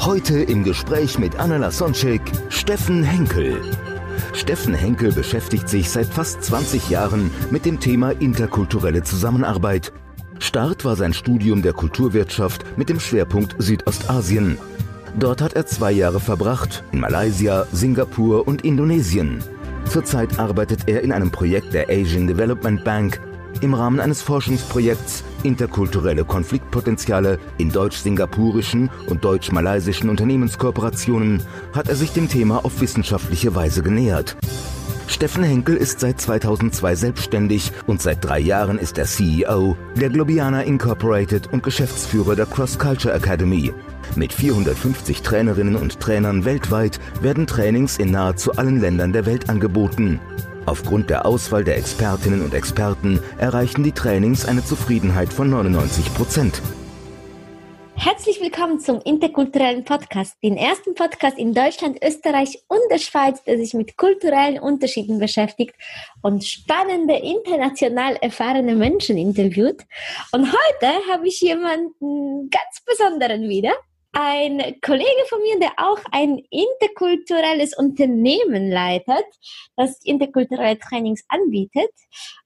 Heute im Gespräch mit Anna Lasonczek, Steffen Henkel. Steffen Henkel beschäftigt sich seit fast 20 Jahren mit dem Thema interkulturelle Zusammenarbeit. Start war sein Studium der Kulturwirtschaft mit dem Schwerpunkt Südostasien. Dort hat er zwei Jahre verbracht, in Malaysia, Singapur und Indonesien. Zurzeit arbeitet er in einem Projekt der Asian Development Bank im Rahmen eines Forschungsprojekts Interkulturelle Konfliktpotenziale in deutsch-singapurischen und deutsch-malaysischen Unternehmenskooperationen hat er sich dem Thema auf wissenschaftliche Weise genähert. Steffen Henkel ist seit 2002 selbstständig und seit drei Jahren ist er CEO der Globiana Incorporated und Geschäftsführer der Cross Culture Academy. Mit 450 Trainerinnen und Trainern weltweit werden Trainings in nahezu allen Ländern der Welt angeboten. Aufgrund der Auswahl der Expertinnen und Experten erreichen die Trainings eine Zufriedenheit von 99 Prozent. Herzlich willkommen zum interkulturellen Podcast, den ersten Podcast in Deutschland, Österreich und der Schweiz, der sich mit kulturellen Unterschieden beschäftigt und spannende, international erfahrene Menschen interviewt. Und heute habe ich jemanden ganz besonderen wieder ein Kollege von mir, der auch ein interkulturelles Unternehmen leitet, das interkulturelle Trainings anbietet.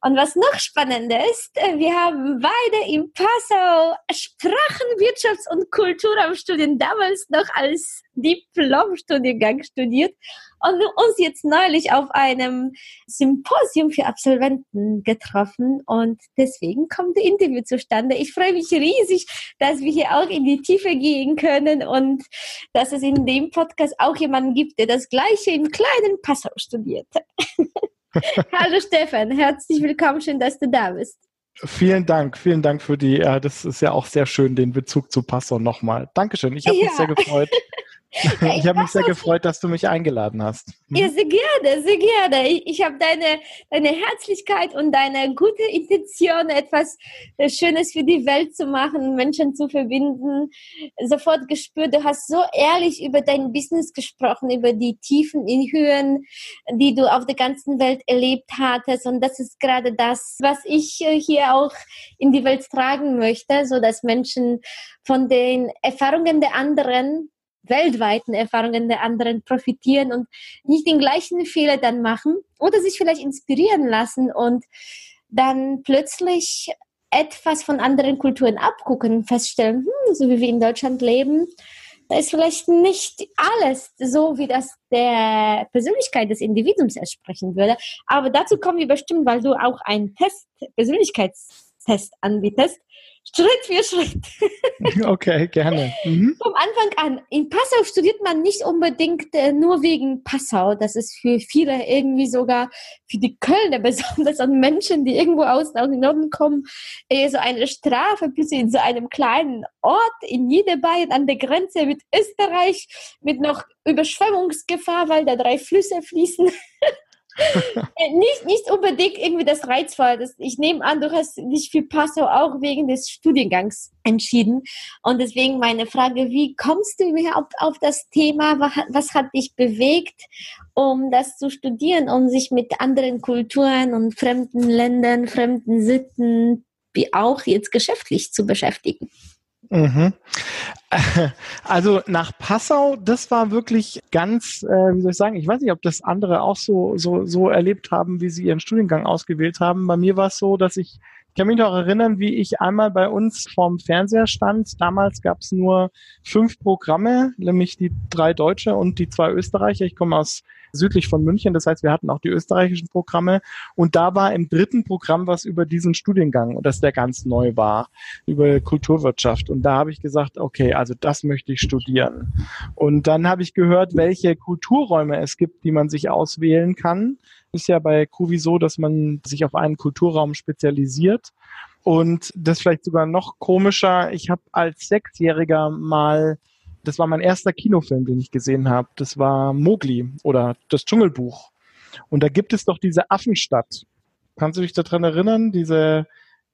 Und was noch spannender ist, wir haben beide in Passau Sprachen, Wirtschafts- und Kulturraumstudien damals noch als Diplomstudiengang studiert und uns jetzt neulich auf einem Symposium für Absolventen getroffen und deswegen kommt das Interview zustande. Ich freue mich riesig, dass wir hier auch in die Tiefe gehen können und dass es in dem Podcast auch jemanden gibt, der das Gleiche im kleinen Passau studiert. Hallo Stefan, herzlich willkommen, schön, dass du da bist. Vielen Dank, vielen Dank für die, äh, das ist ja auch sehr schön, den Bezug zu Passau nochmal. Dankeschön, ich habe Ja. mich sehr gefreut. Ja, ich habe mich sehr gefreut, dass du mich eingeladen hast. Mhm. Ja, sehr gerne, sehr gerne. Ich, ich habe deine, deine Herzlichkeit und deine gute Intention, etwas äh, Schönes für die Welt zu machen, Menschen zu verbinden, sofort gespürt. Du hast so ehrlich über dein Business gesprochen, über die Tiefen in Höhen, die du auf der ganzen Welt erlebt hattest. Und das ist gerade das, was ich äh, hier auch in die Welt tragen möchte, so dass Menschen von den Erfahrungen der anderen weltweiten Erfahrungen der anderen profitieren und nicht den gleichen Fehler dann machen oder sich vielleicht inspirieren lassen und dann plötzlich etwas von anderen Kulturen abgucken, feststellen, hm, so wie wir in Deutschland leben, da ist vielleicht nicht alles so, wie das der Persönlichkeit des Individuums entsprechen würde. Aber dazu kommen wir bestimmt, weil du auch einen Test, Persönlichkeitstest anbietest. Schritt für Schritt. Okay, gerne. Mhm. Vom Anfang an. In Passau studiert man nicht unbedingt äh, nur wegen Passau. Das ist für viele irgendwie sogar für die Kölner besonders an Menschen, die irgendwo aus dem Norden kommen, eher so eine Strafe bis in so einem kleinen Ort in Niederbayern an der Grenze mit Österreich mit noch Überschwemmungsgefahr, weil da drei Flüsse fließen. Äh, nicht, nicht unbedingt irgendwie das Reizvoll. Das, ich nehme an, du hast dich für Passau auch wegen des Studiengangs entschieden. Und deswegen meine Frage, wie kommst du überhaupt auf das Thema? Was, hat- dich bewegt, um das zu studieren, um sich mit anderen Kulturen und fremden Ländern, fremden Sitten, wie auch jetzt geschäftlich zu beschäftigen? Mhm. Also nach Passau, das war wirklich ganz, äh, wie soll ich sagen, ich weiß nicht, ob das andere auch so, so, so erlebt haben, wie sie ihren Studiengang ausgewählt haben. Bei mir war es so, dass ich, ich kann mich noch erinnern, wie ich einmal bei uns vorm Fernseher stand. Damals gab es nur fünf Programme, nämlich die drei Deutsche und die zwei Österreicher. Ich komme aus südlich von München, das heißt, wir hatten auch die österreichischen Programme. Und da war im dritten Programm was über diesen Studiengang, und das der ganz neu war, über Kulturwirtschaft. Und da habe ich gesagt, okay, also das möchte ich studieren. Und dann habe ich gehört, welche Kulturräume es gibt, die man sich auswählen kann. Ist ja bei Kuvi so, dass man sich auf einen Kulturraum spezialisiert. Und das vielleicht sogar noch komischer, ich habe als Sechsjähriger mal, das war mein erster Kinofilm, den ich gesehen habe, das war Mowgli oder das Dschungelbuch. Und da gibt es doch diese Affenstadt. Kannst du dich daran erinnern? Diese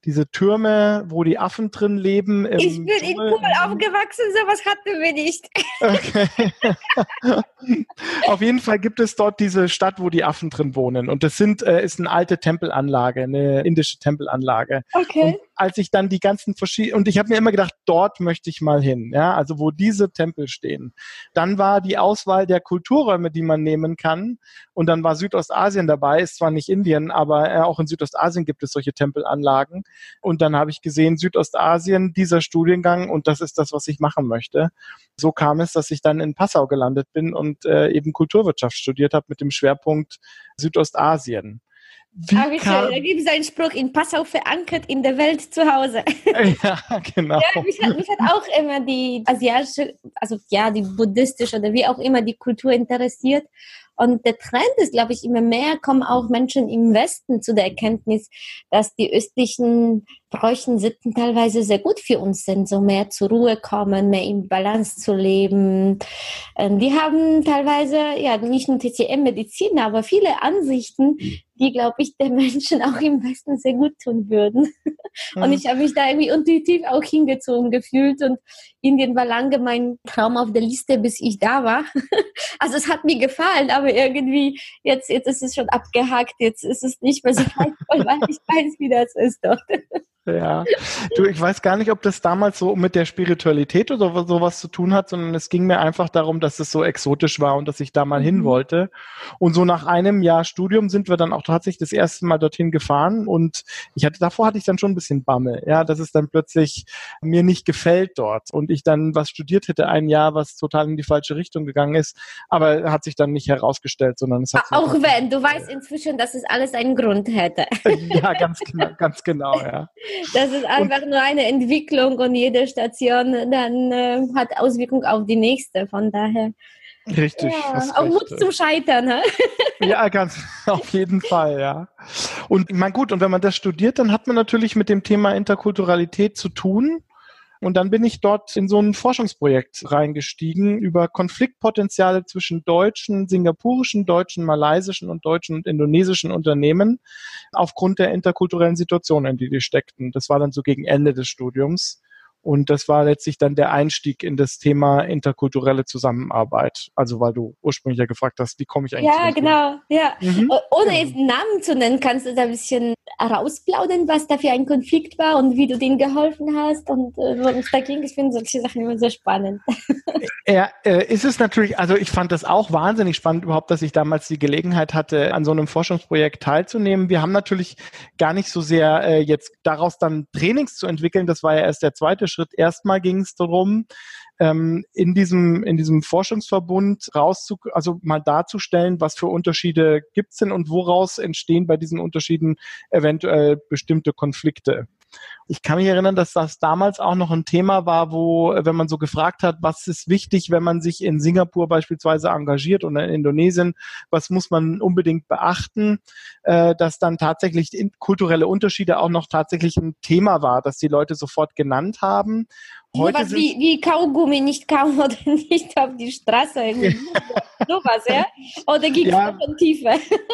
diese Türme, wo die Affen drin leben. ich bin in Polen aufgewachsen, sowas hatten wir nicht. Okay. Auf jeden Fall gibt es dort diese Stadt, wo die Affen drin wohnen. Und das sind, äh, ist eine alte Tempelanlage, eine indische Tempelanlage. Okay. Und als ich dann die ganzen verschiedenen, und ich habe mir immer gedacht, dort möchte ich mal hin, ja, also wo diese Tempel stehen. Dann war die Auswahl der Kulturräume, die man nehmen kann. Und dann war Südostasien dabei, ist zwar nicht Indien, aber äh, auch in Südostasien gibt es solche Tempelanlagen. Und dann habe ich gesehen, Südostasien, dieser Studiengang und das ist das, was ich machen möchte. So kam es, dass ich dann in Passau gelandet bin und äh, eben Kulturwirtschaft studiert habe mit dem Schwerpunkt Südostasien. Wie wie schön. Da gibt es einen Spruch, in Passau verankert, in der Welt zu Hause. Ja, genau. Ja, mich, hat, mich hat auch immer die asiatische, also ja, die buddhistische oder wie auch immer die Kultur interessiert. Und der Trend ist, glaube ich, immer mehr kommen auch Menschen im Westen zu der Erkenntnis, dass die östlichen Bräuchen Sitten teilweise sehr gut für uns sind, so mehr zur Ruhe kommen, mehr in Balance zu leben. Ähm, die haben teilweise, ja, nicht nur TCM-Medizin, aber viele Ansichten, die, glaube ich, der Menschen auch im Westen sehr gut tun würden. Mhm. Und ich habe mich da irgendwie intuitiv auch hingezogen gefühlt und Indien war lange mein Traum auf der Liste, bis ich da war. Also es hat mir gefallen, aber irgendwie jetzt, jetzt ist es schon abgehakt, jetzt ist es nicht mehr so weit, weil ich weiß, wie das ist dort. Ja, du, ich weiß gar nicht, ob das damals so mit der Spiritualität oder sowas zu tun hat, sondern es ging mir einfach darum, dass es so exotisch war und dass ich da mal mhm. hin wollte. Und so nach einem Jahr Studium sind wir dann auch tatsächlich das erste Mal dorthin gefahren und ich hatte, davor hatte ich dann schon ein bisschen Bammel, ja, dass es dann plötzlich mir nicht gefällt dort und ich dann was studiert hätte, ein Jahr, was total in die falsche Richtung gegangen ist, aber hat sich dann nicht herausgestellt, sondern es hat auch wenn du weißt inzwischen, dass es alles einen Grund hätte. ja, ganz genau, ganz genau, ja. Das ist einfach und, nur eine Entwicklung und jede Station dann äh, hat Auswirkung auf die nächste. Von daher. Richtig. Ja, auch Mut zum Scheitern. Ne? Ja, ganz auf jeden Fall, ja. Und mein gut, und wenn man das studiert, dann hat man natürlich mit dem Thema Interkulturalität zu tun. Und dann bin ich dort in so ein Forschungsprojekt reingestiegen über Konfliktpotenziale zwischen deutschen, singapurischen, deutschen, malaysischen und deutschen und indonesischen Unternehmen aufgrund der interkulturellen Situation, in die die steckten. Das war dann so gegen Ende des Studiums. Und das war letztlich dann der Einstieg in das Thema interkulturelle Zusammenarbeit. Also weil du ursprünglich ja gefragt hast, wie komme ich eigentlich? Ja, genau. Ja. Mhm. Ohne jetzt Namen zu nennen, kannst du da ein bisschen rausplaudern, was da für ein Konflikt war und wie du denen geholfen hast und äh, worum es da ging. Ich finde solche Sachen immer sehr spannend. Ja, äh, ist es natürlich, also ich fand das auch wahnsinnig spannend überhaupt, dass ich damals die Gelegenheit hatte, an so einem Forschungsprojekt teilzunehmen. Wir haben natürlich gar nicht so sehr äh, jetzt daraus dann Trainings zu entwickeln. Das war ja erst der zweite Schritt. Erstmal ging es darum, ähm, in diesem in diesem Forschungsverbund rauszu also mal darzustellen, was für Unterschiede gibt's denn und woraus entstehen bei diesen Unterschieden eventuell bestimmte Konflikte. Ich kann mich erinnern, dass das damals auch noch ein Thema war, wo, wenn man so gefragt hat, was ist wichtig, wenn man sich in Singapur beispielsweise engagiert oder in Indonesien, was muss man unbedingt beachten, äh, dass dann tatsächlich kulturelle Unterschiede auch noch tatsächlich ein Thema war, dass die Leute sofort genannt haben. Heute Sowas wie, wie Kaugummi nicht kaum oder nicht auf die Straße. Sowas, ja? Oder gibt es ja, schon Tiefe?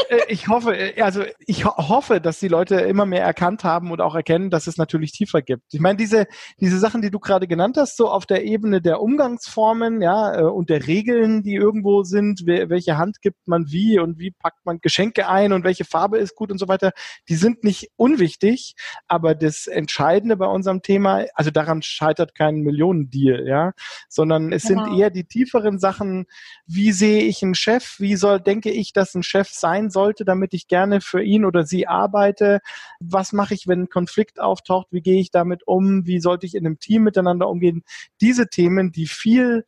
Äh, ich hoffe, äh, also ich ho hoffe, dass die Leute immer mehr erkannt haben und auch erkennen, dass es natürlich tiefer gibt. Ich meine, diese, diese Sachen, die du gerade genannt hast, so auf der Ebene der Umgangsformen, ja, äh, und der Regeln, die irgendwo sind, welche Hand gibt man wie und wie packt man Geschenke ein und welche Farbe ist gut und so weiter, die sind nicht unwichtig, aber das Entscheidende bei unserem Thema, also daran scheitert kein kein Millionendeal, ja, sondern es genau. sind eher die tieferen Sachen, wie sehe ich einen Chef, wie soll, denke ich, dass ein Chef sein sollte, damit ich gerne für ihn oder sie arbeite, was mache ich, wenn ein Konflikt auftaucht, wie gehe ich damit um, wie sollte ich in einem Team miteinander umgehen, diese Themen, die viel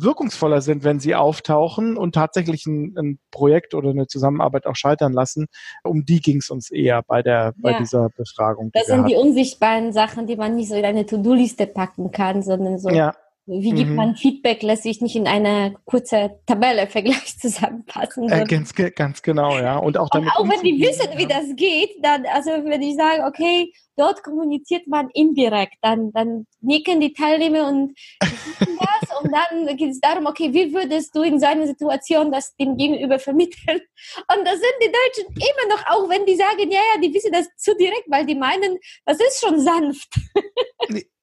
wirkungsvoller sind, wenn sie auftauchen und tatsächlich ein, ein Projekt oder eine Zusammenarbeit auch scheitern lassen. Um die ging es uns eher bei der bei ja. dieser Befragung. Das sind die unsichtbaren Sachen, die man nicht so in eine To-Do-Liste packen kann, sondern so ja. Wie gibt mhm. man Feedback, lässt sich nicht in eine kurze Tabelle Vergleich zusammenpassen. Äh, ganz, ganz genau, ja. Und auch, damit Und auch wenn die wissen, wie das geht, dann, also wenn ich sage, okay, dort kommuniziert man indirekt, dann, dann nicken die Teilnehmer und das und dann geht es darum, okay, wie würdest du in so einer Situation das dem Gegenüber vermitteln? Und das sind die Deutschen immer noch, auch wenn die sagen, ja, ja, die wissen das zu direkt, weil die meinen, das ist schon sanft.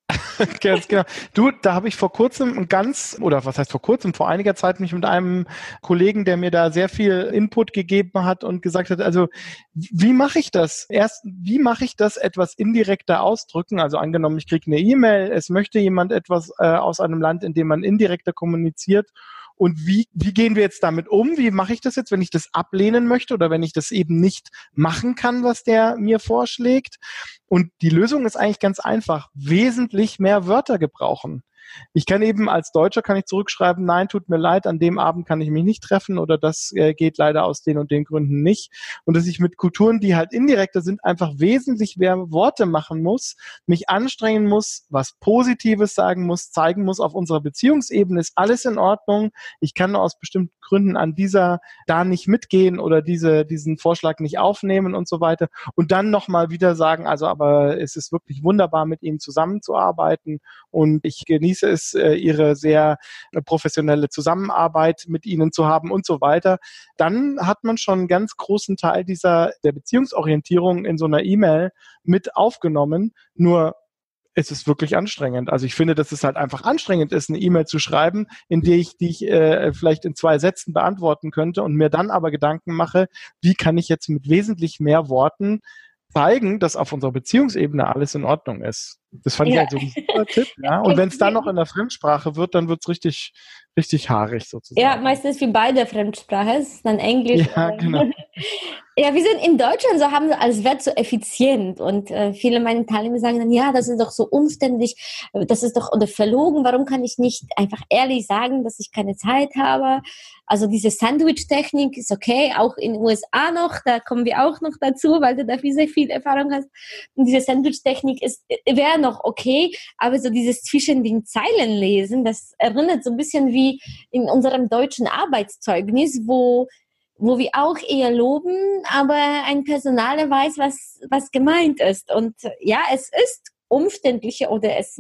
ganz genau. Du, da habe ich vor kurzem ganz, oder was heißt vor kurzem, vor einiger Zeit mich mit einem Kollegen, der mir da sehr viel Input gegeben hat und gesagt hat, also wie mache ich das? Erst, wie mache ich das etwas indirekter ausdrücken? Also angenommen, ich kriege eine E-Mail, es möchte jemand etwas äh, aus einem Land, in dem man indirekter kommuniziert und wie, wie gehen wir jetzt damit um? Wie mache ich das jetzt, wenn ich das ablehnen möchte oder wenn ich das eben nicht machen kann, was der mir vorschlägt? Und die Lösung ist eigentlich ganz einfach. Wesentlich mehr Wörter gebrauchen. Ich kann eben als Deutscher kann ich zurückschreiben, nein, tut mir leid, an dem Abend kann ich mich nicht treffen oder das äh, geht leider aus den und den Gründen nicht. Und dass ich mit Kulturen, die halt indirekter sind, einfach wesentlich mehr Worte machen muss, mich anstrengen muss, was Positives sagen muss, zeigen muss, auf unserer Beziehungsebene ist alles in Ordnung. Ich kann nur aus bestimmten Gründen an dieser da nicht mitgehen oder diese, diesen Vorschlag nicht aufnehmen und so weiter. Und dann nochmal wieder sagen, also aber es ist wirklich wunderbar, mit Ihnen zusammenzuarbeiten und ich genieße genieße es, äh, ihre sehr äh, professionelle Zusammenarbeit mit ihnen zu haben und so weiter, dann hat man schon einen ganz großen Teil dieser der Beziehungsorientierung in so einer E-Mail mit aufgenommen. Nur es ist wirklich anstrengend. Also ich finde, dass es halt einfach anstrengend ist, eine E-Mail zu schreiben, in der ich die äh, vielleicht in zwei Sätzen beantworten könnte und mir dann aber Gedanken mache, wie kann ich jetzt mit wesentlich mehr Worten zeigen, dass auf unserer Beziehungsebene alles in Ordnung ist. Das fand ja. ich halt so ein super Tipp. Ja? Und wenn es dann noch in der Fremdsprache wird, dann wird es richtig, richtig haarig sozusagen. Ja, meistens wie beide Fremdsprache, es ist dann Englisch. Ja, genau. Ja, wir sind in Deutschland so, haben als Wert so effizient und äh, viele meiner Teilnehmer sagen dann, ja, das ist doch so umständlich, das ist doch oder verlogen, warum kann ich nicht einfach ehrlich sagen, dass ich keine Zeit habe? Also diese Sandwich-Technik ist okay, auch in den USA noch, da kommen wir auch noch dazu, weil du dafür sehr viel Erfahrung hast. Und diese Sandwich-Technik ist wäre noch okay, aber so dieses zwischen den Zeilen lesen, das erinnert so ein bisschen wie in unserem deutschen Arbeitszeugnis, wo wo wir auch eher loben, aber ein Personaler weiß, was, was gemeint ist. Und ja, es ist umständlicher oder es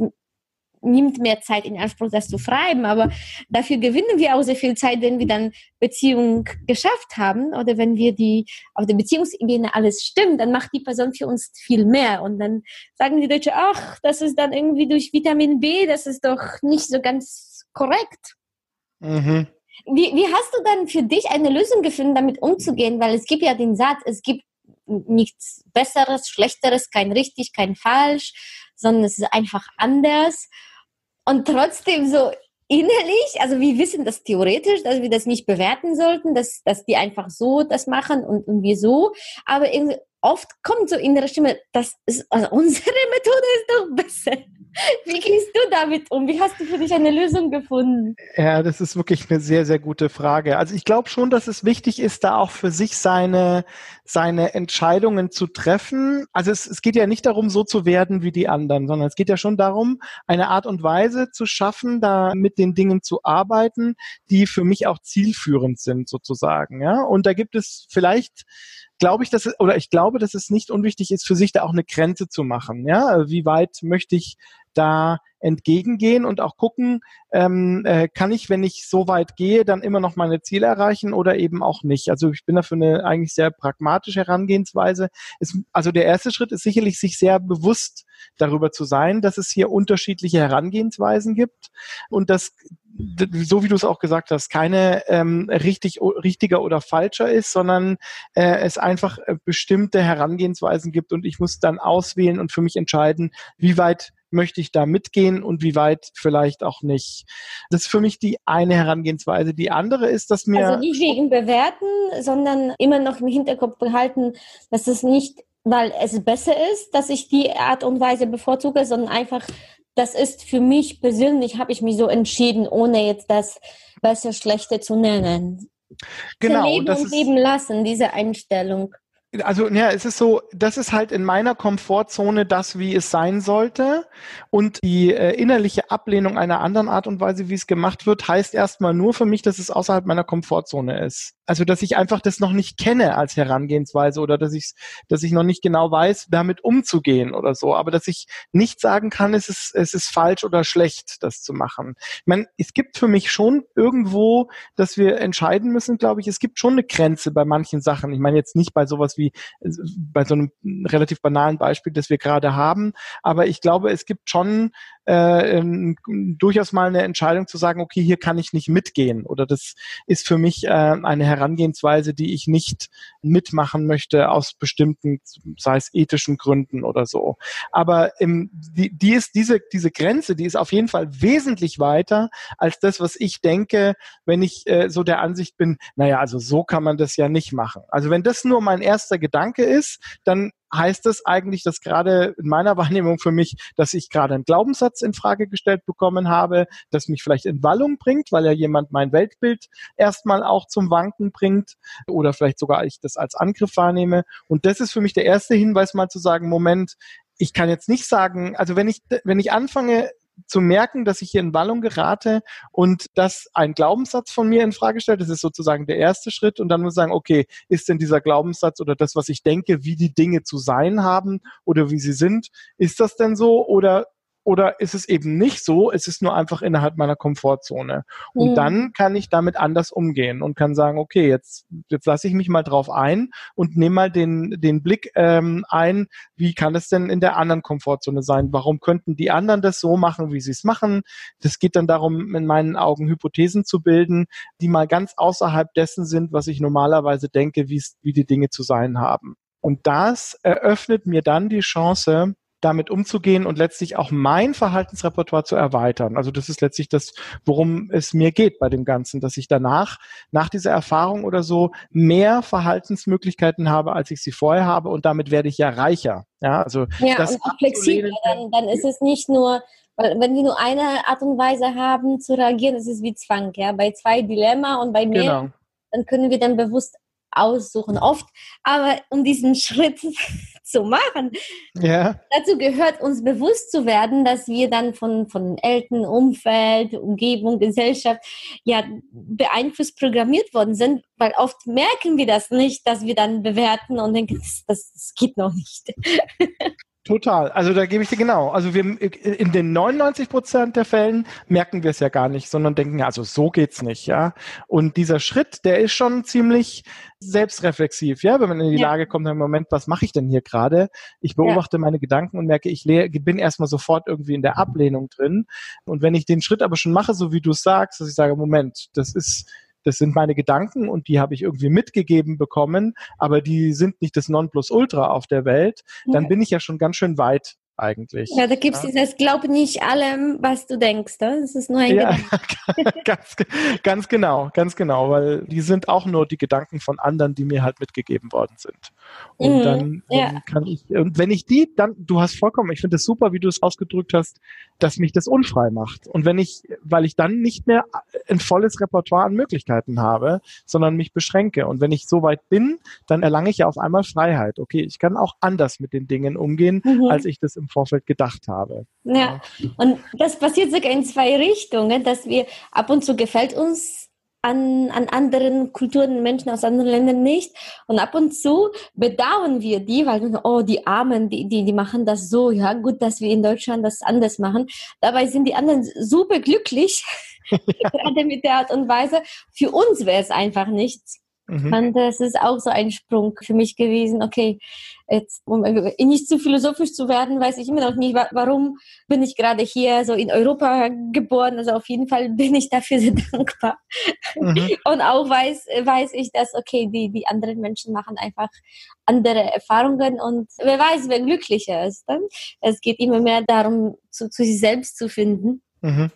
nimmt mehr Zeit in Anspruch, das zu schreiben, aber dafür gewinnen wir auch sehr viel Zeit, wenn wir dann Beziehung geschafft haben oder wenn wir die auf der Beziehungsebene alles stimmt, dann macht die Person für uns viel mehr und dann sagen die Deutschen, ach, das ist dann irgendwie durch Vitamin B, das ist doch nicht so ganz korrekt. Mhm. Wie, wie hast du dann für dich eine Lösung gefunden, damit umzugehen? Weil es gibt ja den Satz, es gibt nichts Besseres, Schlechteres, kein richtig, kein falsch, sondern es ist einfach anders. Und trotzdem so innerlich, also wir wissen das theoretisch, dass wir das nicht bewerten sollten, dass, dass die einfach so das machen und, und wir so. Aber oft kommt so innere Stimme, das ist, also unsere Methode ist doch besser. Wie gehst du damit um? Wie hast du für dich eine Lösung gefunden? Ja, das ist wirklich eine sehr, sehr gute Frage. Also ich glaube schon, dass es wichtig ist, da auch für sich seine, seine Entscheidungen zu treffen. Also es, es geht ja nicht darum, so zu werden wie die anderen, sondern es geht ja schon darum, eine Art und Weise zu schaffen, da mit den Dingen zu arbeiten, die für mich auch zielführend sind, sozusagen. Ja, und da gibt es vielleicht glaube ich, dass oder ich glaube, dass es nicht unwichtig ist, für sich da auch eine Grenze zu machen. Ja, wie weit möchte ich da entgegengehen und auch gucken, ähm, äh, kann ich, wenn ich so weit gehe, dann immer noch meine Ziele erreichen oder eben auch nicht. Also ich bin dafür eine eigentlich sehr pragmatische Herangehensweise. Es, also der erste Schritt ist sicherlich, sich sehr bewusst darüber zu sein, dass es hier unterschiedliche Herangehensweisen gibt und dass so wie du es auch gesagt hast, keine ähm, richtig, richtiger oder falscher ist, sondern äh, es einfach äh, bestimmte Herangehensweisen gibt und ich muss dann auswählen und für mich entscheiden, wie weit möchte ich da mitgehen und wie weit vielleicht auch nicht. Das ist für mich die eine Herangehensweise. Die andere ist, dass mir. Also nicht wegen bewerten, sondern immer noch im Hinterkopf behalten, dass es nicht, weil es besser ist, dass ich die Art und Weise bevorzuge, sondern einfach, das ist für mich persönlich, habe ich mich so entschieden, ohne jetzt das besser, schlechter zu nennen. Genau. Leben und leben lassen, diese Einstellung. Also ja, es ist so, das ist halt in meiner Komfortzone das, wie es sein sollte. Und die äh, innerliche Ablehnung einer anderen Art und Weise, wie es gemacht wird, heißt erstmal nur für mich, dass es außerhalb meiner Komfortzone ist. Also, dass ich einfach das noch nicht kenne als Herangehensweise oder dass ich, dass ich noch nicht genau weiß, damit umzugehen oder so. Aber dass ich nicht sagen kann, es ist, es ist falsch oder schlecht, das zu machen. Ich meine, es gibt für mich schon irgendwo, dass wir entscheiden müssen, glaube ich, es gibt schon eine Grenze bei manchen Sachen. Ich meine jetzt nicht bei sowas wie, bei so einem relativ banalen Beispiel, das wir gerade haben, aber ich glaube, es gibt schon äh, ähm, durchaus mal eine Entscheidung zu sagen, okay, hier kann ich nicht mitgehen oder das ist für mich äh, eine Herangehensweise, die ich nicht mitmachen möchte aus bestimmten, sei es ethischen Gründen oder so. Aber im, die, die ist diese diese Grenze, die ist auf jeden Fall wesentlich weiter als das, was ich denke, wenn ich äh, so der Ansicht bin, naja, also so kann man das ja nicht machen. Also wenn das nur mein erster Gedanke ist, dann heißt es eigentlich, dass gerade in meiner Wahrnehmung für mich, dass ich gerade einen Glaubenssatz in Frage gestellt bekommen habe, das mich vielleicht in Wallung bringt, weil ja jemand mein Weltbild erstmal auch zum Wanken bringt oder vielleicht sogar ich das als Angriff wahrnehme. Und das ist für mich der erste Hinweis, mal zu sagen, Moment, ich kann jetzt nicht sagen, also wenn ich, wenn ich anfange, zu merken, dass ich hier in Wallung gerate und dass ein Glaubenssatz von mir in Frage stellt. Das ist sozusagen der erste Schritt. Und dann muss ich sagen, okay, ist denn dieser Glaubenssatz oder das, was ich denke, wie die Dinge zu sein haben oder wie sie sind, ist das denn so oder oder ist es eben nicht so, es ist nur einfach innerhalb meiner Komfortzone. Und mhm. dann kann ich damit anders umgehen und kann sagen, okay, jetzt, jetzt lasse ich mich mal drauf ein und nehme mal den, den Blick ähm, ein, wie kann es denn in der anderen Komfortzone sein? Warum könnten die anderen das so machen, wie sie es machen? Das geht dann darum, in meinen Augen Hypothesen zu bilden, die mal ganz außerhalb dessen sind, was ich normalerweise denke, wie die Dinge zu sein haben. Und das eröffnet mir dann die Chance, damit umzugehen und letztlich auch mein Verhaltensrepertoire zu erweitern. Also das ist letztlich das, worum es mir geht bei dem Ganzen, dass ich danach, nach dieser Erfahrung oder so, mehr Verhaltensmöglichkeiten habe, als ich sie vorher habe und damit werde ich ja reicher. Ja, also ja, das und flexibler, dann, dann ist es nicht nur, weil wenn wir nur eine Art und Weise haben zu reagieren, ist es wie Zwang, ja. Bei zwei Dilemma und bei mir, genau. dann können wir dann bewusst aussuchen, oft. Aber um diesen Schritt zu machen, ja. dazu gehört uns bewusst zu werden, dass wir dann von, von Eltern, Umfeld, Umgebung, Gesellschaft ja beeinflusst programmiert worden sind, weil oft merken wir das nicht, dass wir dann bewerten und denken, das, das geht noch nicht. Total. Also da gebe ich dir genau. Also wir in den 99 Prozent der Fällen merken wir es ja gar nicht, sondern denken, also so geht's nicht, ja. Und dieser Schritt, der ist schon ziemlich selbstreflexiv, ja, wenn man in die ja. Lage kommt, im Moment, was mache ich denn hier gerade? Ich beobachte ja. meine Gedanken und merke, ich bin erstmal sofort irgendwie in der Ablehnung drin. Und wenn ich den Schritt aber schon mache, so wie du es sagst, dass ich sage, Moment, das ist das sind meine Gedanken und die habe ich irgendwie mitgegeben bekommen, aber die sind nicht das Nonplusultra auf der Welt, dann bin ich ja schon ganz schön weit eigentlich. Ja, da gibt es ja. dieses Glaub nicht allem, was du denkst. Ne? Das ist nur ein ja, ganz, ganz genau, ganz genau, weil die sind auch nur die Gedanken von anderen, die mir halt mitgegeben worden sind. Und mhm, dann, ja. kann ich, und wenn ich die, dann, du hast vollkommen, ich finde es super, wie du es ausgedrückt hast, dass mich das unfrei macht. Und wenn ich, weil ich dann nicht mehr ein volles Repertoire an Möglichkeiten habe, sondern mich beschränke. Und wenn ich so weit bin, dann erlange ich ja auf einmal Freiheit. Okay, ich kann auch anders mit den Dingen umgehen, mhm. als ich das im Vorfeld gedacht habe. Ja, und das passiert sogar in zwei Richtungen, dass wir ab und zu gefällt uns an, an anderen Kulturen, Menschen aus anderen Ländern nicht. Und ab und zu bedauern wir die, weil wir, oh, die Armen, die, die, die machen das so, ja, gut, dass wir in Deutschland das anders machen. Dabei sind die anderen super glücklich, ja. gerade mit der Art und Weise. Für uns wäre es einfach nichts. Mhm. Und das ist auch so ein Sprung für mich gewesen. Okay, jetzt, um nicht zu philosophisch zu werden, weiß ich immer noch nicht, warum bin ich gerade hier so in Europa geboren. Also auf jeden Fall bin ich dafür sehr dankbar. Mhm. Und auch weiß, weiß ich, dass, okay, die, die anderen Menschen machen einfach andere Erfahrungen und wer weiß, wer glücklicher ist. Dann. Es geht immer mehr darum, zu, zu sich selbst zu finden. Mhm.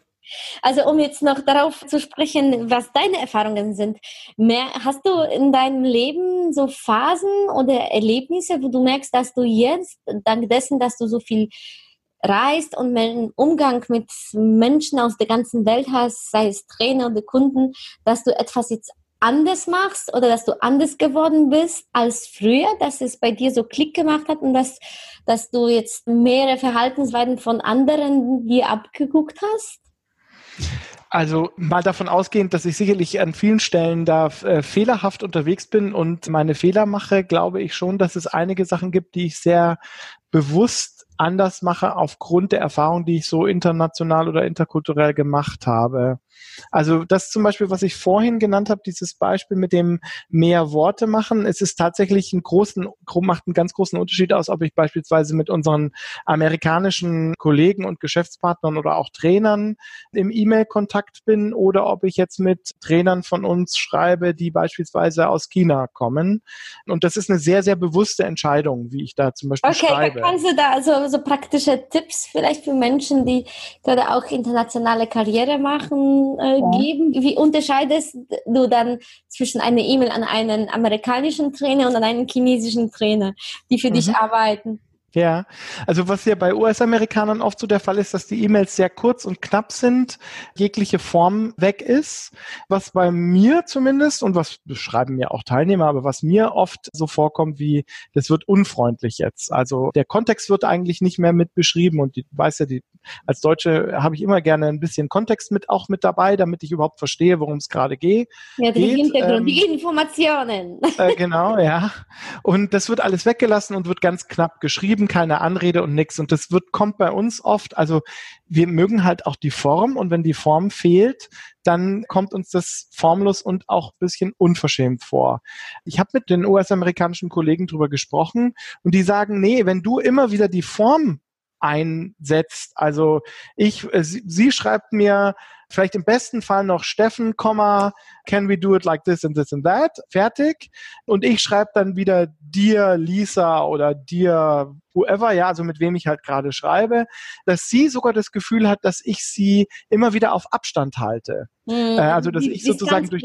Also um jetzt noch darauf zu sprechen, was deine Erfahrungen sind. Mehr, hast du in deinem Leben so Phasen oder Erlebnisse, wo du merkst, dass du jetzt, dank dessen, dass du so viel reist und einen Umgang mit Menschen aus der ganzen Welt hast, sei es Trainer oder Kunden, dass du etwas jetzt anders machst oder dass du anders geworden bist als früher, dass es bei dir so Klick gemacht hat und dass, dass du jetzt mehrere Verhaltensweisen von anderen dir abgeguckt hast? Also mal davon ausgehend, dass ich sicherlich an vielen Stellen da äh, fehlerhaft unterwegs bin und meine Fehler mache, glaube ich schon, dass es einige Sachen gibt, die ich sehr bewusst anders mache aufgrund der Erfahrung, die ich so international oder interkulturell gemacht habe. Also das zum Beispiel, was ich vorhin genannt habe, dieses Beispiel mit dem mehr Worte machen, es ist tatsächlich einen großen, macht einen ganz großen Unterschied aus, ob ich beispielsweise mit unseren amerikanischen Kollegen und Geschäftspartnern oder auch Trainern im E-Mail-Kontakt bin oder ob ich jetzt mit Trainern von uns schreibe, die beispielsweise aus China kommen. Und das ist eine sehr, sehr bewusste Entscheidung, wie ich da zum Beispiel okay, schreibe. Okay, kannst du da so, so praktische Tipps vielleicht für Menschen, die gerade auch internationale Karriere machen, äh, ja. geben? Wie unterscheidest du dann zwischen einer E-Mail an einen amerikanischen Trainer und an einen chinesischen Trainer, die für mhm. dich arbeiten? Ja, also was ja bei US-Amerikanern oft so der Fall ist, dass die E-Mails sehr kurz und knapp sind, jegliche Form weg ist. Was bei mir zumindest, und was beschreiben mir auch Teilnehmer, aber was mir oft so vorkommt, wie das wird unfreundlich jetzt. Also der Kontext wird eigentlich nicht mehr mit beschrieben und die weiß ja, die, als Deutsche habe ich immer gerne ein bisschen Kontext mit auch mit dabei, damit ich überhaupt verstehe, worum es gerade geht. Ja, die geht. Hintergrund, ähm, die Informationen. Äh, genau, ja. Und das wird alles weggelassen und wird ganz knapp geschrieben geschrieben, keine Anrede und nichts. Und das wird, kommt bei uns oft, also wir mögen halt auch die Form und wenn die Form fehlt, dann kommt uns das formlos und auch bisschen unverschämt vor. Ich habe mit den US-amerikanischen Kollegen drüber gesprochen und die sagen, nee, wenn du immer wieder die Form einsetzt, also ich, äh, sie, sie schreibt mir, Vielleicht im besten Fall noch Steffen, can we do it like this and this and that? Fertig. Und ich schreibe dann wieder dir, Lisa oder dir, whoever, ja, also mit wem ich halt gerade schreibe, dass sie sogar das Gefühl hat, dass ich sie immer wieder auf Abstand halte. Mhm. Äh, also, dass ich sozusagen durch,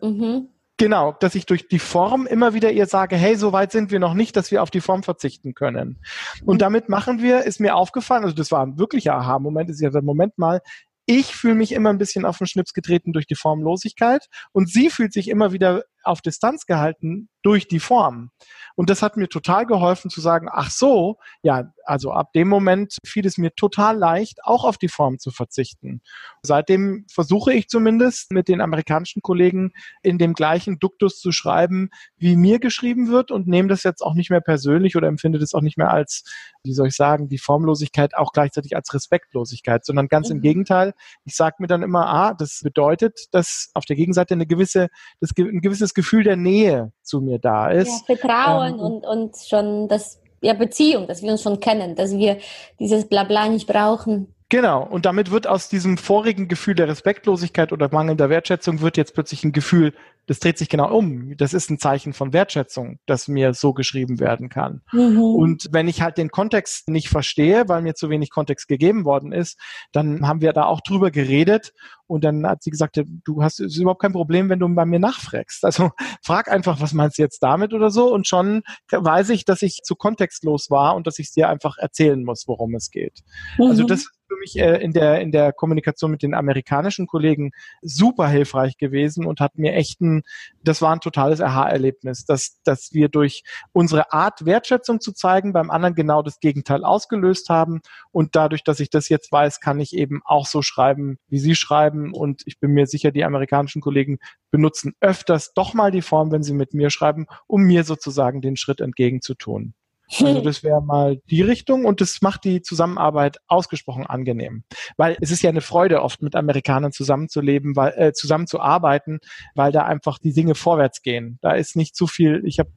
mhm. Genau, dass ich durch die Form immer wieder ihr sage, hey, so weit sind wir noch nicht, dass wir auf die Form verzichten können. Und mhm. damit machen wir, ist mir aufgefallen, also das war ein wirklicher Aha-Moment, ist ja Moment mal, ich fühle mich immer ein bisschen auf den Schnips getreten durch die Formlosigkeit und sie fühlt sich immer wieder auf Distanz gehalten durch die Form. Und das hat mir total geholfen zu sagen, ach so, ja, also ab dem Moment fiel es mir total leicht, auch auf die Form zu verzichten. Seitdem versuche ich zumindest mit den amerikanischen Kollegen in dem gleichen Duktus zu schreiben, wie mir geschrieben wird und nehme das jetzt auch nicht mehr persönlich oder empfinde das auch nicht mehr als, wie soll ich sagen, die Formlosigkeit auch gleichzeitig als Respektlosigkeit, sondern ganz mhm. im Gegenteil. Ich sage mir dann immer, ah, das bedeutet, dass auf der Gegenseite eine gewisse, das, ein gewisses Gefühl der Nähe zu mir da ist. Ja, Vertrauen ähm, und, und schon das ja, Beziehung, dass wir uns schon kennen, dass wir dieses Blabla nicht brauchen. Genau, und damit wird aus diesem vorigen Gefühl der Respektlosigkeit oder mangelnder Wertschätzung wird jetzt plötzlich ein Gefühl, das dreht sich genau um. Das ist ein Zeichen von Wertschätzung, dass mir so geschrieben werden kann. Mhm. Und wenn ich halt den Kontext nicht verstehe, weil mir zu wenig Kontext gegeben worden ist, dann haben wir da auch drüber geredet und dann hat sie gesagt, du hast ist überhaupt kein Problem, wenn du bei mir nachfragst. Also frag einfach, was meinst du jetzt damit oder so und schon weiß ich, dass ich zu kontextlos war und dass ich es dir einfach erzählen muss, worum es geht. Also mhm. Also das mich äh, in der in der Kommunikation mit den amerikanischen Kollegen super hilfreich gewesen und hat mir echt ein, das war ein totales Aha-Erlebnis, dass dass wir durch unsere Art Wertschätzung zu zeigen beim anderen genau das Gegenteil ausgelöst haben und dadurch, dass ich das jetzt weiß, kann ich eben auch so schreiben, wie Sie schreiben und ich bin mir sicher, die amerikanischen Kollegen benutzen öfters doch mal die Form, wenn sie mit mir schreiben, um mir sozusagen den Schritt entgegenzutun. Also das wäre mal die Richtung und das macht die Zusammenarbeit ausgesprochen angenehm. Weil es ist ja eine Freude, oft mit Amerikanern zusammenzuleben, weil, äh, zusammenzuarbeiten, weil da einfach die Dinge vorwärts gehen. Da ist nicht zu viel, ich habe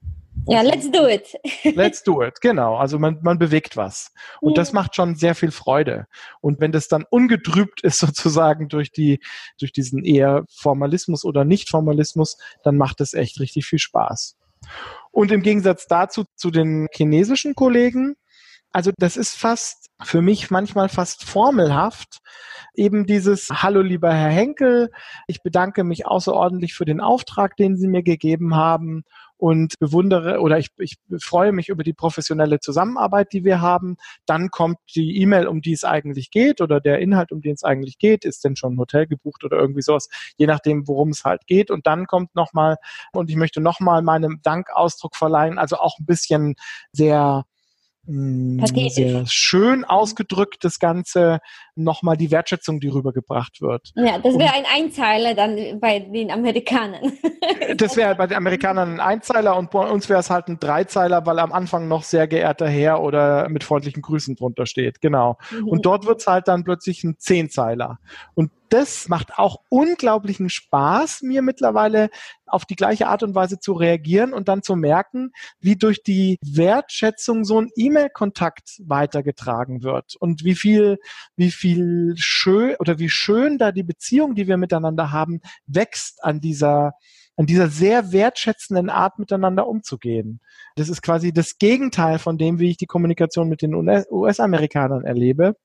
ja, let's do it. let's do it, genau. Also man, man bewegt was. Und ja. das macht schon sehr viel Freude. Und wenn das dann ungetrübt ist sozusagen durch die, durch diesen eher Formalismus oder Nicht-Formalismus, dann macht es echt richtig viel Spaß. Und im Gegensatz dazu zu den chinesischen Kollegen, Also das ist fast für mich manchmal fast formelhaft. Eben dieses Hallo lieber Herr Henkel, ich bedanke mich außerordentlich für den Auftrag, den Sie mir gegeben haben und bewundere oder ich, ich freue mich über die professionelle Zusammenarbeit, die wir haben. Dann kommt die E-Mail, um die es eigentlich geht oder der Inhalt, um den es eigentlich geht. Ist denn schon ein Hotel gebucht oder irgendwie sowas, je nachdem, worum es halt geht. Und dann kommt nochmal, und ich möchte nochmal meinem Dankausdruck verleihen, also auch ein bisschen sehr Mm, sehr schön ausgedrückt, das Ganze nochmal die Wertschätzung, die rübergebracht wird. Ja, das wäre ein Einzeiler dann bei den Amerikanern. das wäre bei den Amerikanern ein Einzeiler und bei uns wäre es halt ein Dreizeiler, weil am Anfang noch sehr geehrter Herr oder mit freundlichen Grüßen drunter steht. Genau. Mhm. Und dort wird es halt dann plötzlich ein Zehnzeiler. Und das macht auch unglaublichen Spaß, mir mittlerweile auf die gleiche Art und Weise zu reagieren und dann zu merken, wie durch die Wertschätzung so ein E-Mail-Kontakt weitergetragen wird und wie viel, wie viel schön oder wie schön da die Beziehung, die wir miteinander haben, wächst an dieser an dieser sehr wertschätzenden Art miteinander umzugehen. Das ist quasi das Gegenteil von dem, wie ich die Kommunikation mit den US-Amerikanern erlebe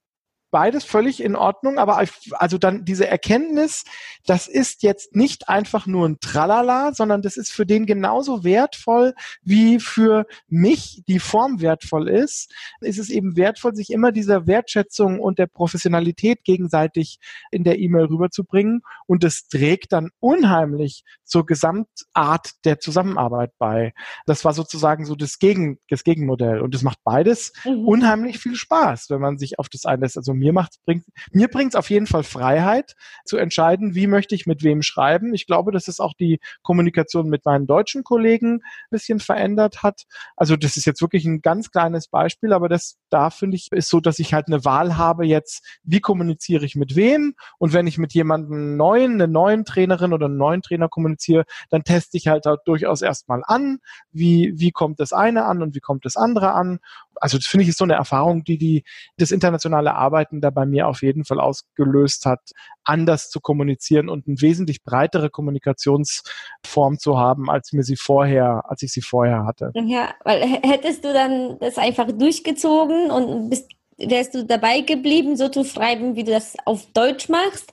beides völlig in Ordnung, aber also dann diese Erkenntnis, das ist jetzt nicht einfach nur ein Tralala, sondern das ist für den genauso wertvoll, wie für mich die Form wertvoll ist, ist es eben wertvoll, sich immer dieser Wertschätzung und der Professionalität gegenseitig in der E-Mail rüberzubringen und es trägt dann unheimlich zur Gesamtart der Zusammenarbeit bei. Das war sozusagen so das, Gegen, das Gegenmodell und es macht beides mhm. unheimlich viel Spaß, wenn man sich auf das einlässt. Also mir macht bringt mir bringt es auf jeden Fall Freiheit zu entscheiden, wie möchte ich mit wem schreiben. Ich glaube, dass es auch die Kommunikation mit meinen deutschen Kollegen ein bisschen verändert hat. Also das ist jetzt wirklich ein ganz kleines Beispiel, aber das da finde ich ist so, dass ich halt eine Wahl habe jetzt, wie kommuniziere ich mit wem und wenn ich mit jemandem neuen, eine neuen Trainerin oder einen neuen Trainer kommuniziere, dann teste ich halt, halt durchaus erstmal an, wie wie kommt das eine an und wie kommt das andere an also das finde ich ist so eine Erfahrung, die, die das internationale Arbeiten da bei mir auf jeden Fall ausgelöst hat, anders zu kommunizieren und eine wesentlich breitere Kommunikationsform zu haben, als mir sie vorher, als ich sie vorher hatte. Ja, weil hättest du dann das einfach durchgezogen und bist wärst du dabei geblieben, so zu schreiben, wie du das auf Deutsch machst,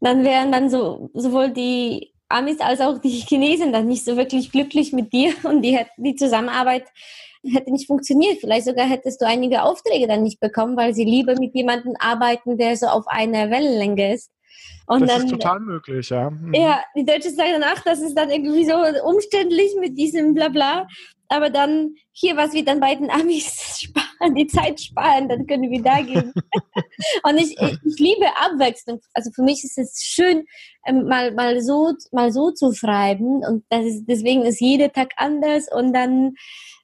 dann wären dann so sowohl die Amis als auch die Chinesen dann nicht so wirklich glücklich mit dir und die, die Zusammenarbeit hätte nicht funktioniert. Vielleicht sogar hättest du einige Aufträge dann nicht bekommen, weil sie lieber mit jemandem arbeiten, der so auf einer Wellenlänge ist. Und das dann, ist total möglich, ja. Mhm. Ja, die Deutschen sagen dann, ach, das ist dann irgendwie so umständlich mit diesem Blabla. Aber dann, hier, was wir dann bei den Amis sparen, die Zeit sparen, dann können wir da gehen. und ich, ich liebe Abwechslung. Also für mich ist es schön, ähm, mal, mal so, mal so zu schreiben. Und das ist, deswegen ist jeder Tag anders und dann,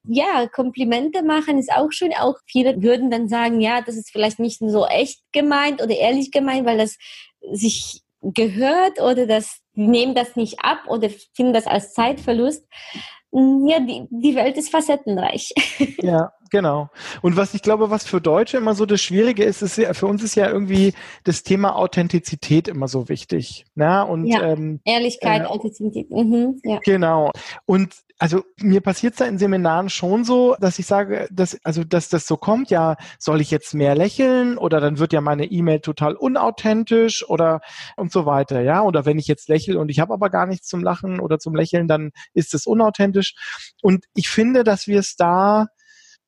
ja, Komplimente machen ist auch schön. Auch viele würden dann sagen, ja, das ist vielleicht nicht so echt gemeint oder ehrlich gemeint, weil das sich gehört oder das nehmen das nicht ab oder finden das als Zeitverlust. Ja, die, die Welt ist facettenreich. Ja, genau. Und was ich glaube, was für Deutsche immer so das Schwierige ist, ist ja, für uns ist ja irgendwie das Thema Authentizität immer so wichtig. Na? Ne? Und, ja, ähm, Ehrlichkeit, äh, Authentizität. Mhm, ja. Genau. Und also mir passiert es da in Seminaren schon so, dass ich sage, dass, also dass das so kommt, ja, soll ich jetzt mehr lächeln oder dann wird ja meine E-Mail total unauthentisch oder und so weiter, ja. Oder wenn ich jetzt lächle und ich habe aber gar nichts zum Lachen oder zum Lächeln, dann ist es unauthentisch. Und ich finde, dass wir es da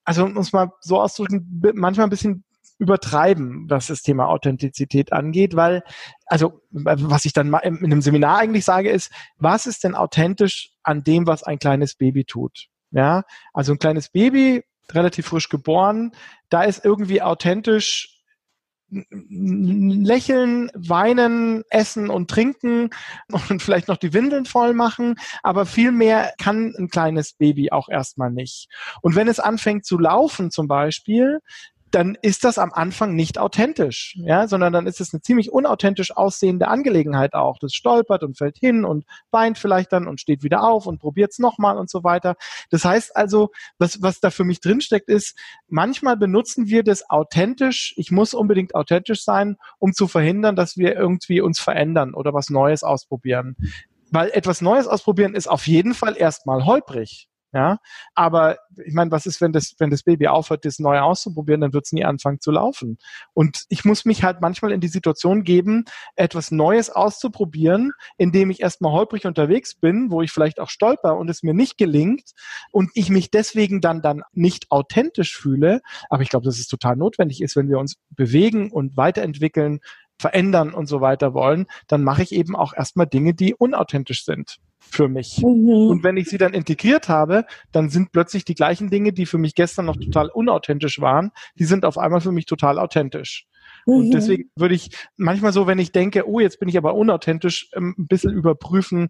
also es mal so auszudrücken, manchmal ein bisschen übertreiben, was das Thema Authentizität angeht, weil, also was ich dann in einem Seminar eigentlich sage, ist, was ist denn authentisch an dem, was ein kleines Baby tut? Ja, also ein kleines Baby, relativ frisch geboren, da ist irgendwie authentisch lächeln, weinen, essen und trinken und vielleicht noch die Windeln voll machen, aber viel mehr kann ein kleines Baby auch erstmal nicht. Und wenn es anfängt zu laufen zum Beispiel, dann ist das am Anfang nicht authentisch, ja, sondern dann ist es eine ziemlich unauthentisch aussehende Angelegenheit auch. Das stolpert und fällt hin und weint vielleicht dann und steht wieder auf und probiert es nochmal und so weiter. Das heißt also, was, was da für mich drinsteckt, ist, manchmal benutzen wir das authentisch, ich muss unbedingt authentisch sein, um zu verhindern, dass wir irgendwie uns verändern oder was Neues ausprobieren. Weil etwas Neues ausprobieren ist auf jeden Fall erstmal holprig. Ja, aber ich meine, was ist, wenn das, wenn das Baby aufhört, das neu auszuprobieren, dann wird es nie anfangen zu laufen. Und ich muss mich halt manchmal in die Situation geben, etwas Neues auszuprobieren, indem ich erstmal holprig unterwegs bin, wo ich vielleicht auch stolper und es mir nicht gelingt und ich mich deswegen dann dann nicht authentisch fühle. Aber ich glaube, dass es total notwendig ist, wenn wir uns bewegen und weiterentwickeln, verändern und so weiter wollen, dann mache ich eben auch erstmal Dinge, die unauthentisch sind für mich. Mhm. Und wenn ich sie dann integriert habe, dann sind plötzlich die gleichen Dinge, die für mich gestern noch total unauthentisch waren, die sind auf einmal für mich total authentisch. Mhm. Und deswegen würde ich manchmal so, wenn ich denke, oh, jetzt bin ich aber unauthentisch, ähm, ein bisschen überprüfen,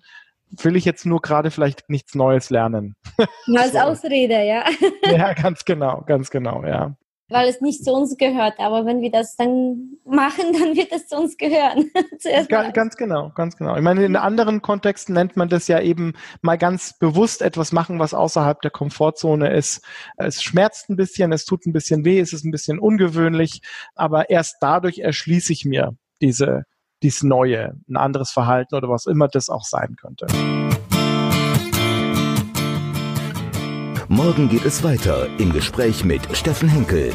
will ich jetzt nur gerade vielleicht nichts Neues lernen. Als so. Ausrede, ja. ja, ganz genau, ganz genau, ja weil es nicht zu uns gehört. Aber wenn wir das dann machen, dann wird es zu uns gehören. Ga, ganz genau, ganz genau. Ich meine, in anderen Kontexten nennt man das ja eben mal ganz bewusst etwas machen, was außerhalb der Komfortzone ist. Es schmerzt ein bisschen, es tut ein bisschen weh, es ist ein bisschen ungewöhnlich, aber erst dadurch erschließe ich mir diese, dies Neue, ein anderes Verhalten oder was immer das auch sein könnte. Morgen geht es weiter im Gespräch mit Steffen Henkel.